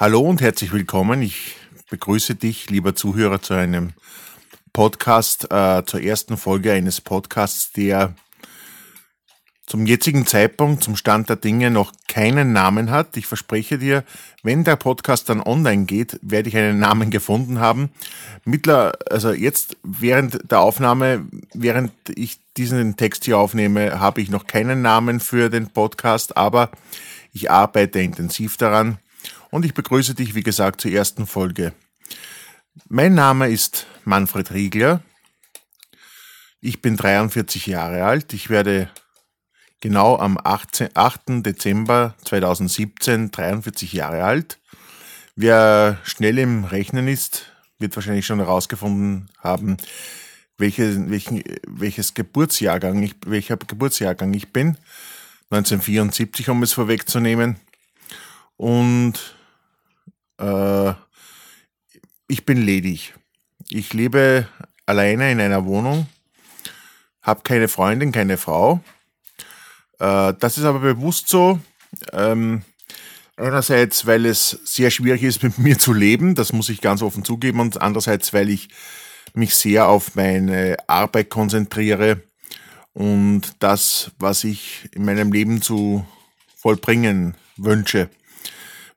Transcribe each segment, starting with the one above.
Hallo und herzlich willkommen. Ich begrüße dich, lieber Zuhörer, zu einem Podcast, äh, zur ersten Folge eines Podcasts, der zum jetzigen Zeitpunkt, zum Stand der Dinge noch keinen Namen hat. Ich verspreche dir, wenn der Podcast dann online geht, werde ich einen Namen gefunden haben. Mittler, also jetzt während der Aufnahme, während ich diesen Text hier aufnehme, habe ich noch keinen Namen für den Podcast, aber ich arbeite intensiv daran und ich begrüße dich, wie gesagt, zur ersten Folge. Mein Name ist Manfred Riegler. Ich bin 43 Jahre alt. Ich werde genau am 18, 8. Dezember 2017 43 Jahre alt. Wer schnell im Rechnen ist, wird wahrscheinlich schon herausgefunden haben, welche, welchen, welches Geburtsjahrgang ich, welcher Geburtsjahrgang ich bin. 1974, um es vorwegzunehmen. Und äh, ich bin ledig. Ich lebe alleine in einer Wohnung, habe keine Freundin, keine Frau. Äh, das ist aber bewusst so. Ähm, einerseits, weil es sehr schwierig ist, mit mir zu leben, das muss ich ganz offen zugeben, und andererseits, weil ich mich sehr auf meine Arbeit konzentriere und das, was ich in meinem Leben zu vollbringen wünsche.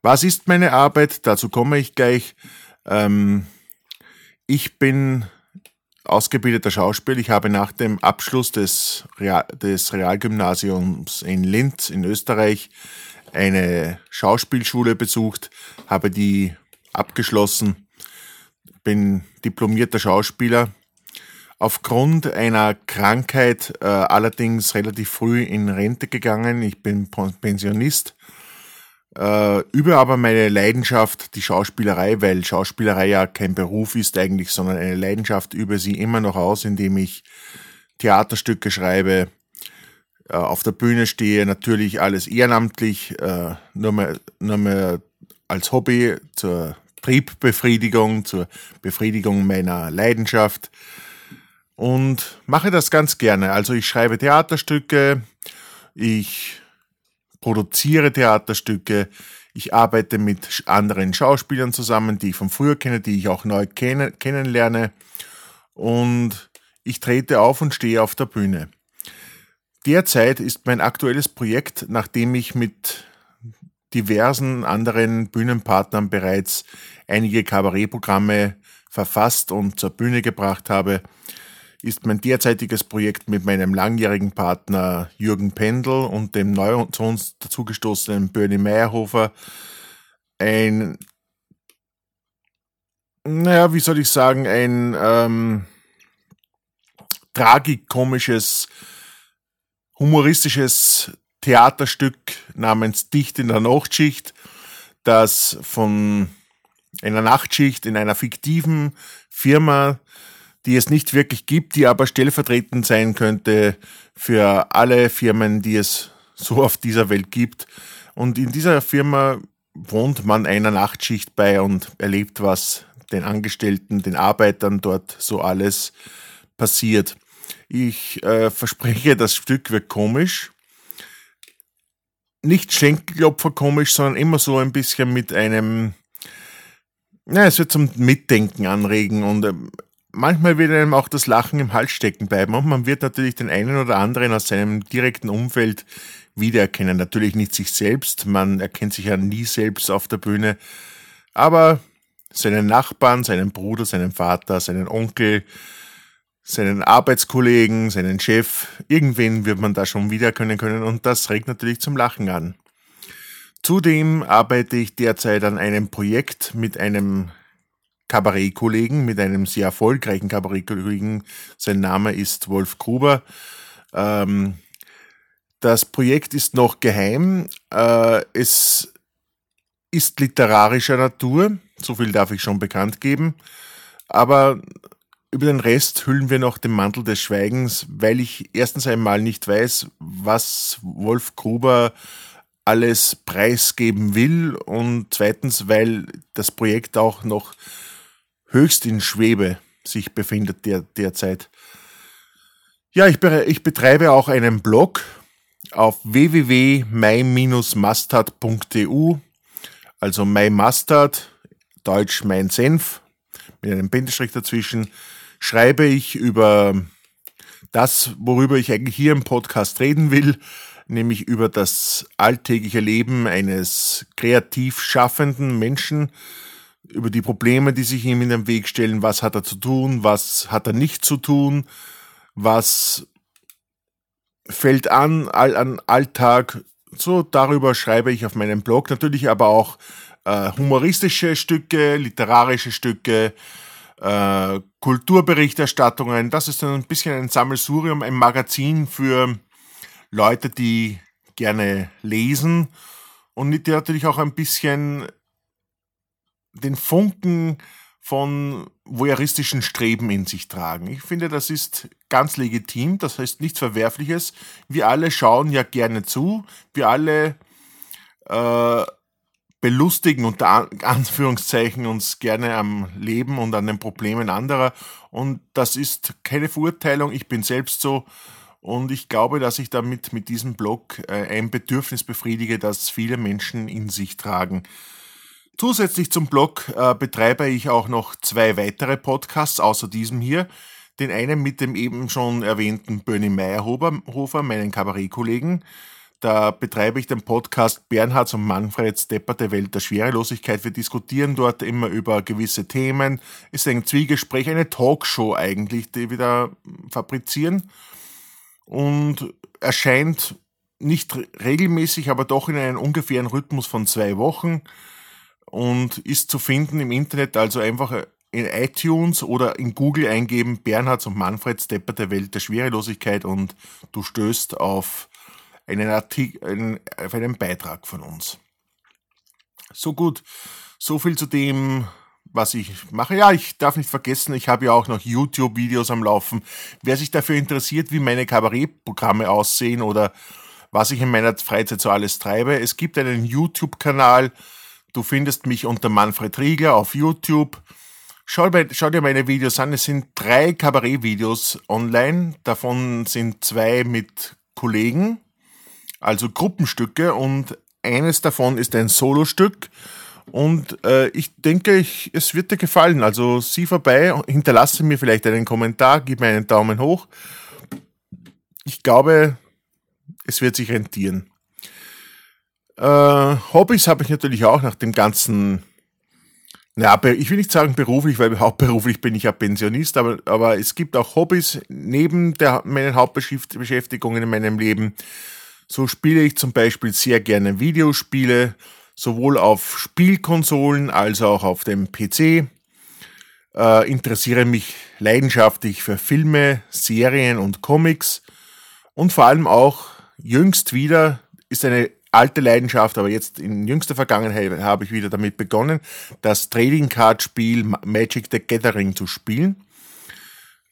Was ist meine Arbeit? Dazu komme ich gleich. Ähm, ich bin ausgebildeter Schauspieler. Ich habe nach dem Abschluss des, Real, des Realgymnasiums in Linz in Österreich eine Schauspielschule besucht, habe die abgeschlossen, bin diplomierter Schauspieler. Aufgrund einer Krankheit äh, allerdings relativ früh in Rente gegangen. Ich bin Pensionist äh, übe aber meine Leidenschaft, die Schauspielerei, weil Schauspielerei ja kein Beruf ist eigentlich, sondern eine Leidenschaft, übe sie immer noch aus, indem ich Theaterstücke schreibe, äh, auf der Bühne stehe, natürlich alles ehrenamtlich, äh, nur, mehr, nur mehr als Hobby zur Triebbefriedigung, zur Befriedigung meiner Leidenschaft und mache das ganz gerne. Also ich schreibe Theaterstücke, ich produziere Theaterstücke, ich arbeite mit anderen Schauspielern zusammen, die ich von früher kenne, die ich auch neu kenn kennenlerne und ich trete auf und stehe auf der Bühne. Derzeit ist mein aktuelles Projekt, nachdem ich mit diversen anderen Bühnenpartnern bereits einige Kabarettprogramme verfasst und zur Bühne gebracht habe, ist mein derzeitiges Projekt mit meinem langjährigen Partner Jürgen Pendel und dem neu zu uns dazugestoßenen Bernie Meyerhofer ein, naja, wie soll ich sagen, ein ähm, tragikomisches, humoristisches Theaterstück namens Dicht in der Nachtschicht, das von einer Nachtschicht in einer fiktiven Firma die es nicht wirklich gibt, die aber stellvertretend sein könnte für alle Firmen, die es so auf dieser Welt gibt. Und in dieser Firma wohnt man einer Nachtschicht bei und erlebt, was den Angestellten, den Arbeitern dort so alles passiert. Ich äh, verspreche, das Stück wird komisch. Nicht Schenkelklopfer komisch, sondern immer so ein bisschen mit einem, ja, es wird zum Mitdenken anregen und äh, manchmal wird einem auch das Lachen im Hals stecken bleiben und man wird natürlich den einen oder anderen aus seinem direkten Umfeld wiedererkennen. Natürlich nicht sich selbst, man erkennt sich ja nie selbst auf der Bühne, aber seinen Nachbarn, seinen Bruder, seinen Vater, seinen Onkel, seinen Arbeitskollegen, seinen Chef, irgendwen wird man da schon wiedererkennen können und das regt natürlich zum Lachen an. Zudem arbeite ich derzeit an einem Projekt mit einem Kabarettkollegen, mit einem sehr erfolgreichen Kabarettkollegen. Sein Name ist Wolf Gruber. Ähm, das Projekt ist noch geheim. Äh, es ist literarischer Natur, so viel darf ich schon bekannt geben. Aber über den Rest hüllen wir noch den Mantel des Schweigens, weil ich erstens einmal nicht weiß, was Wolf Gruber alles preisgeben will und zweitens, weil das Projekt auch noch höchst in Schwebe sich befindet der, derzeit. Ja, ich, ich betreibe auch einen Blog auf www.my-mustard.eu. also My Mustard, Deutsch mein Senf, mit einem Bindestrich dazwischen, schreibe ich über das, worüber ich eigentlich hier im Podcast reden will, nämlich über das alltägliche Leben eines kreativ schaffenden Menschen, über die Probleme, die sich ihm in den Weg stellen, was hat er zu tun, was hat er nicht zu tun, was fällt an, all, an Alltag. So darüber schreibe ich auf meinem Blog. Natürlich aber auch äh, humoristische Stücke, literarische Stücke, äh, Kulturberichterstattungen. Das ist dann ein bisschen ein Sammelsurium, ein Magazin für Leute, die gerne lesen und die natürlich auch ein bisschen den Funken von voyeuristischen Streben in sich tragen. Ich finde, das ist ganz legitim, das heißt nichts Verwerfliches. Wir alle schauen ja gerne zu, wir alle äh, belustigen unter Anführungszeichen uns gerne am Leben und an den Problemen anderer. Und das ist keine Verurteilung, ich bin selbst so. Und ich glaube, dass ich damit mit diesem Blog äh, ein Bedürfnis befriedige, das viele Menschen in sich tragen. Zusätzlich zum Blog äh, betreibe ich auch noch zwei weitere Podcasts außer diesem hier. Den einen mit dem eben schon erwähnten Bernie Meyerhofer, meinen Kabarettkollegen. Da betreibe ich den Podcast Bernhards und Manfreds Depperte Welt der Schwerelosigkeit. Wir diskutieren dort immer über gewisse Themen. Ist ein Zwiegespräch, eine Talkshow eigentlich, die wir da fabrizieren. Und erscheint nicht regelmäßig, aber doch in einem ungefähren Rhythmus von zwei Wochen und ist zu finden im Internet, also einfach in iTunes oder in Google eingeben Bernhards und Manfred Stepper der Welt der Schwerelosigkeit und du stößt auf einen Artikel, auf einen Beitrag von uns. So gut, so viel zu dem, was ich mache. Ja, ich darf nicht vergessen, ich habe ja auch noch YouTube-Videos am Laufen. Wer sich dafür interessiert, wie meine Kabarettprogramme aussehen oder was ich in meiner Freizeit so alles treibe, es gibt einen YouTube-Kanal, Du findest mich unter Manfred Riegler auf YouTube. Schau, schau, dir meine Videos an. Es sind drei Kabarettvideos online. Davon sind zwei mit Kollegen, also Gruppenstücke. Und eines davon ist ein Solostück. Und äh, ich denke, ich, es wird dir gefallen. Also sieh vorbei, hinterlasse mir vielleicht einen Kommentar, gib mir einen Daumen hoch. Ich glaube, es wird sich rentieren. Äh, Hobbys habe ich natürlich auch nach dem ganzen, ja, ich will nicht sagen beruflich, weil hauptberuflich bin ich ja Pensionist, aber, aber es gibt auch Hobbys neben der, meinen Hauptbeschäftigungen in meinem Leben. So spiele ich zum Beispiel sehr gerne Videospiele, sowohl auf Spielkonsolen als auch auf dem PC. Äh, interessiere mich leidenschaftlich für Filme, Serien und Comics und vor allem auch jüngst wieder ist eine alte Leidenschaft, aber jetzt in jüngster Vergangenheit habe ich wieder damit begonnen, das Trading Card Spiel Magic the Gathering zu spielen.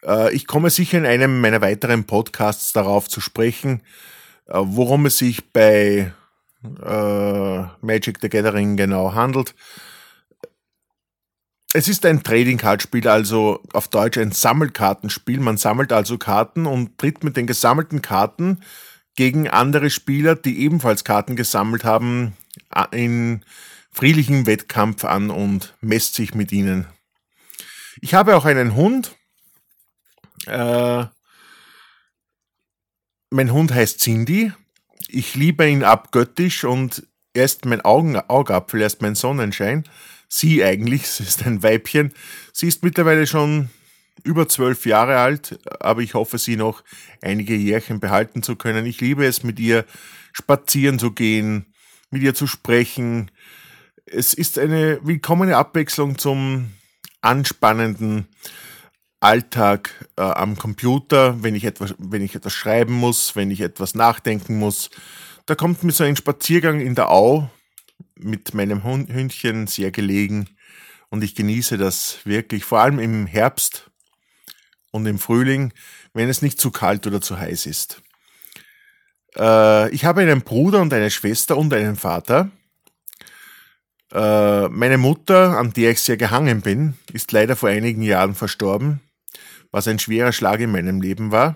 Äh, ich komme sicher in einem meiner weiteren Podcasts darauf zu sprechen, äh, worum es sich bei äh, Magic the Gathering genau handelt. Es ist ein Trading Card Spiel, also auf Deutsch ein Sammelkartenspiel. Man sammelt also Karten und tritt mit den gesammelten Karten gegen andere Spieler, die ebenfalls Karten gesammelt haben, in friedlichem Wettkampf an und messt sich mit ihnen. Ich habe auch einen Hund. Äh, mein Hund heißt Cindy. Ich liebe ihn abgöttisch und er ist mein Augen, Augapfel, er ist mein Sonnenschein. Sie eigentlich, sie ist ein Weibchen. Sie ist mittlerweile schon über zwölf Jahre alt, aber ich hoffe, sie noch einige Jährchen behalten zu können. Ich liebe es, mit ihr spazieren zu gehen, mit ihr zu sprechen. Es ist eine willkommene Abwechslung zum anspannenden Alltag äh, am Computer, wenn ich, etwas, wenn ich etwas schreiben muss, wenn ich etwas nachdenken muss. Da kommt mir so ein Spaziergang in der Au mit meinem Hündchen sehr gelegen und ich genieße das wirklich, vor allem im Herbst, und im Frühling, wenn es nicht zu kalt oder zu heiß ist. Äh, ich habe einen Bruder und eine Schwester und einen Vater. Äh, meine Mutter, an der ich sehr gehangen bin, ist leider vor einigen Jahren verstorben, was ein schwerer Schlag in meinem Leben war.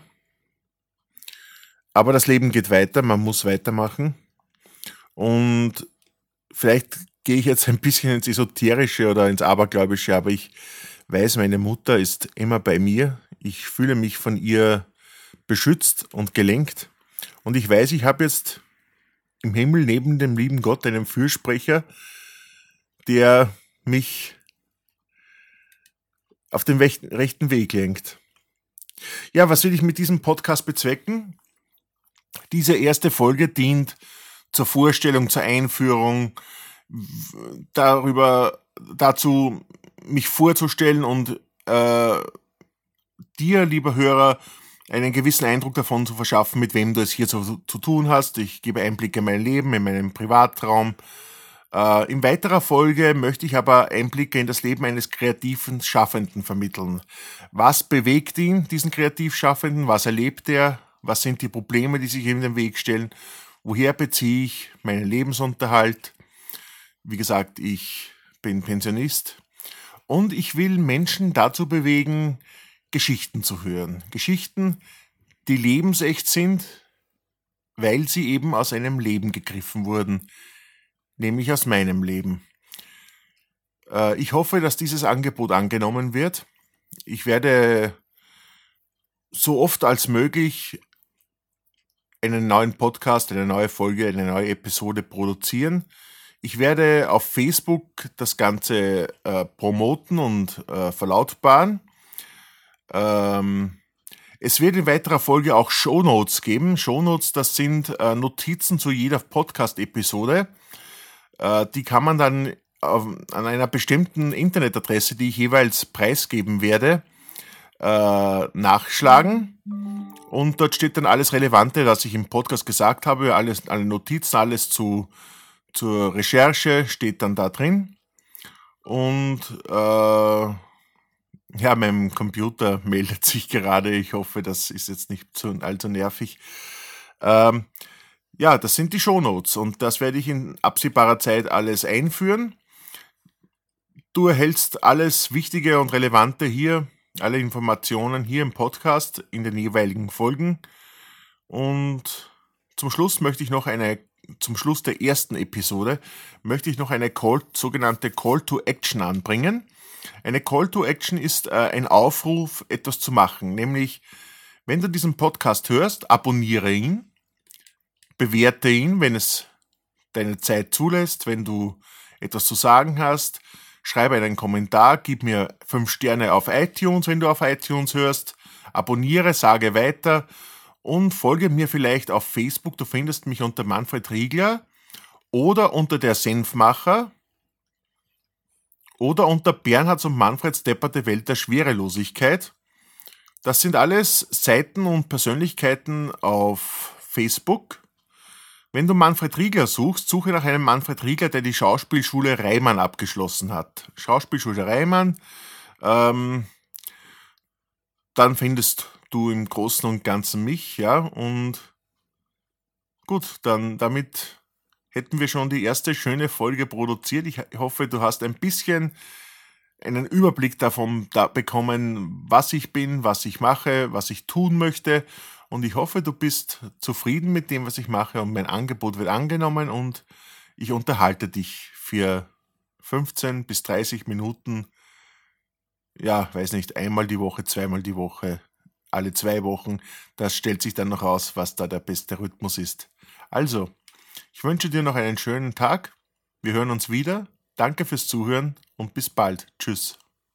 Aber das Leben geht weiter, man muss weitermachen. Und vielleicht gehe ich jetzt ein bisschen ins Esoterische oder ins Abergläubische, aber ich weiß, meine Mutter ist immer bei mir. Ich fühle mich von ihr beschützt und gelenkt. Und ich weiß, ich habe jetzt im Himmel neben dem lieben Gott einen Fürsprecher, der mich auf den rechten Weg lenkt. Ja, was will ich mit diesem Podcast bezwecken? Diese erste Folge dient zur Vorstellung, zur Einführung, darüber, dazu, mich vorzustellen und äh, dir, lieber Hörer, einen gewissen Eindruck davon zu verschaffen, mit wem du es hier zu, zu tun hast. Ich gebe Einblicke in mein Leben, in meinen Privatraum. Äh, in weiterer Folge möchte ich aber Einblicke in das Leben eines kreativen Schaffenden vermitteln. Was bewegt ihn, diesen Kreativschaffenden? Was erlebt er? Was sind die Probleme, die sich ihm in den Weg stellen? Woher beziehe ich meinen Lebensunterhalt? Wie gesagt, ich bin Pensionist und ich will Menschen dazu bewegen, Geschichten zu hören. Geschichten, die lebensecht sind, weil sie eben aus einem Leben gegriffen wurden, nämlich aus meinem Leben. Äh, ich hoffe, dass dieses Angebot angenommen wird. Ich werde so oft als möglich einen neuen Podcast, eine neue Folge, eine neue Episode produzieren. Ich werde auf Facebook das Ganze äh, promoten und äh, verlautbaren. Ähm, es wird in weiterer Folge auch Shownotes geben. Shownotes, das sind äh, Notizen zu jeder Podcast-Episode. Äh, die kann man dann auf, an einer bestimmten Internetadresse, die ich jeweils preisgeben werde, äh, nachschlagen. Und dort steht dann alles Relevante, was ich im Podcast gesagt habe, alles, alle Notizen, alles zu, zur Recherche steht dann da drin. Und äh, ja, mein Computer meldet sich gerade. Ich hoffe, das ist jetzt nicht zu, allzu nervig. Ähm, ja, das sind die Shownotes und das werde ich in absehbarer Zeit alles einführen. Du erhältst alles Wichtige und Relevante hier, alle Informationen hier im Podcast in den jeweiligen Folgen. Und zum Schluss möchte ich noch eine, zum Schluss der ersten Episode, möchte ich noch eine Call, sogenannte Call to Action anbringen. Eine Call to Action ist äh, ein Aufruf, etwas zu machen. Nämlich, wenn du diesen Podcast hörst, abonniere ihn, bewerte ihn, wenn es deine Zeit zulässt, wenn du etwas zu sagen hast. Schreibe einen Kommentar, gib mir fünf Sterne auf iTunes, wenn du auf iTunes hörst. Abonniere, sage weiter und folge mir vielleicht auf Facebook. Du findest mich unter Manfred Riegler oder unter der Senfmacher oder unter Bernhards und Manfreds depperte Welt der Schwerelosigkeit. Das sind alles Seiten und Persönlichkeiten auf Facebook. Wenn du Manfred Riegler suchst, suche nach einem Manfred Riegler, der die Schauspielschule Reimann abgeschlossen hat. Schauspielschule Reimann. Ähm, dann findest du im Großen und Ganzen mich, ja. Und gut, dann damit hätten wir schon die erste schöne Folge produziert. Ich hoffe, du hast ein bisschen einen Überblick davon da bekommen, was ich bin, was ich mache, was ich tun möchte. Und ich hoffe, du bist zufrieden mit dem, was ich mache und mein Angebot wird angenommen und ich unterhalte dich für 15 bis 30 Minuten. Ja, weiß nicht, einmal die Woche, zweimal die Woche, alle zwei Wochen. Das stellt sich dann noch aus, was da der beste Rhythmus ist. Also, ich wünsche dir noch einen schönen Tag. Wir hören uns wieder. Danke fürs Zuhören und bis bald. Tschüss.